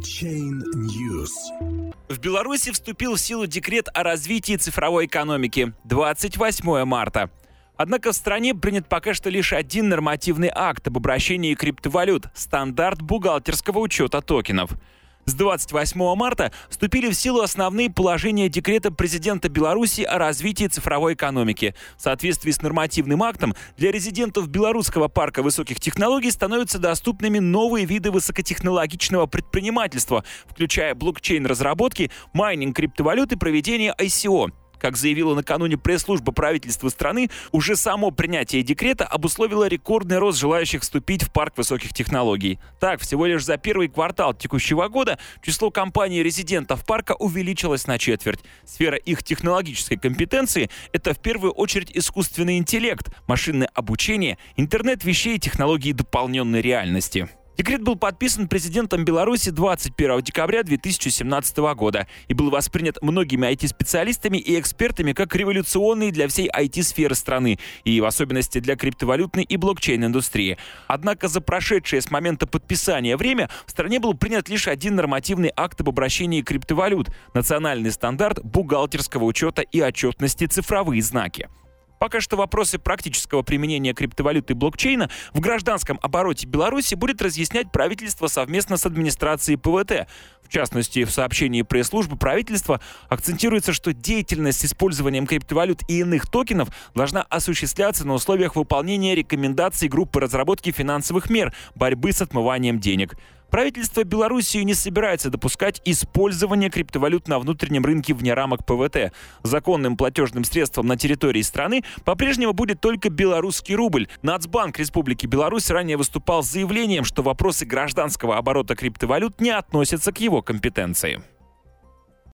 Chain News. В Беларуси вступил в силу декрет о развитии цифровой экономики 28 марта. Однако в стране принят пока что лишь один нормативный акт об обращении криптовалют – стандарт бухгалтерского учета токенов – с 28 марта вступили в силу основные положения декрета президента Беларуси о развитии цифровой экономики. В соответствии с нормативным актом для резидентов Белорусского парка высоких технологий становятся доступными новые виды высокотехнологичного предпринимательства, включая блокчейн-разработки, майнинг криптовалют и проведение ICO. Как заявила накануне пресс-служба правительства страны, уже само принятие декрета обусловило рекордный рост желающих вступить в парк высоких технологий. Так, всего лишь за первый квартал текущего года число компаний-резидентов парка увеличилось на четверть. Сфера их технологической компетенции — это в первую очередь искусственный интеллект, машинное обучение, интернет вещей и технологии дополненной реальности. Декрет был подписан президентом Беларуси 21 декабря 2017 года и был воспринят многими IT-специалистами и экспертами как революционный для всей IT-сферы страны и в особенности для криптовалютной и блокчейн-индустрии. Однако за прошедшее с момента подписания время в стране был принят лишь один нормативный акт об обращении криптовалют – национальный стандарт бухгалтерского учета и отчетности цифровые знаки. Пока что вопросы практического применения криптовалюты блокчейна в гражданском обороте Беларуси будет разъяснять правительство совместно с администрацией ПВТ. В частности, в сообщении пресс-службы правительства акцентируется, что деятельность с использованием криптовалют и иных токенов должна осуществляться на условиях выполнения рекомендаций группы разработки финансовых мер борьбы с отмыванием денег. Правительство Белоруссии не собирается допускать использование криптовалют на внутреннем рынке вне рамок ПВТ. Законным платежным средством на территории страны по-прежнему будет только белорусский рубль. Нацбанк Республики Беларусь ранее выступал с заявлением, что вопросы гражданского оборота криптовалют не относятся к его компетенции.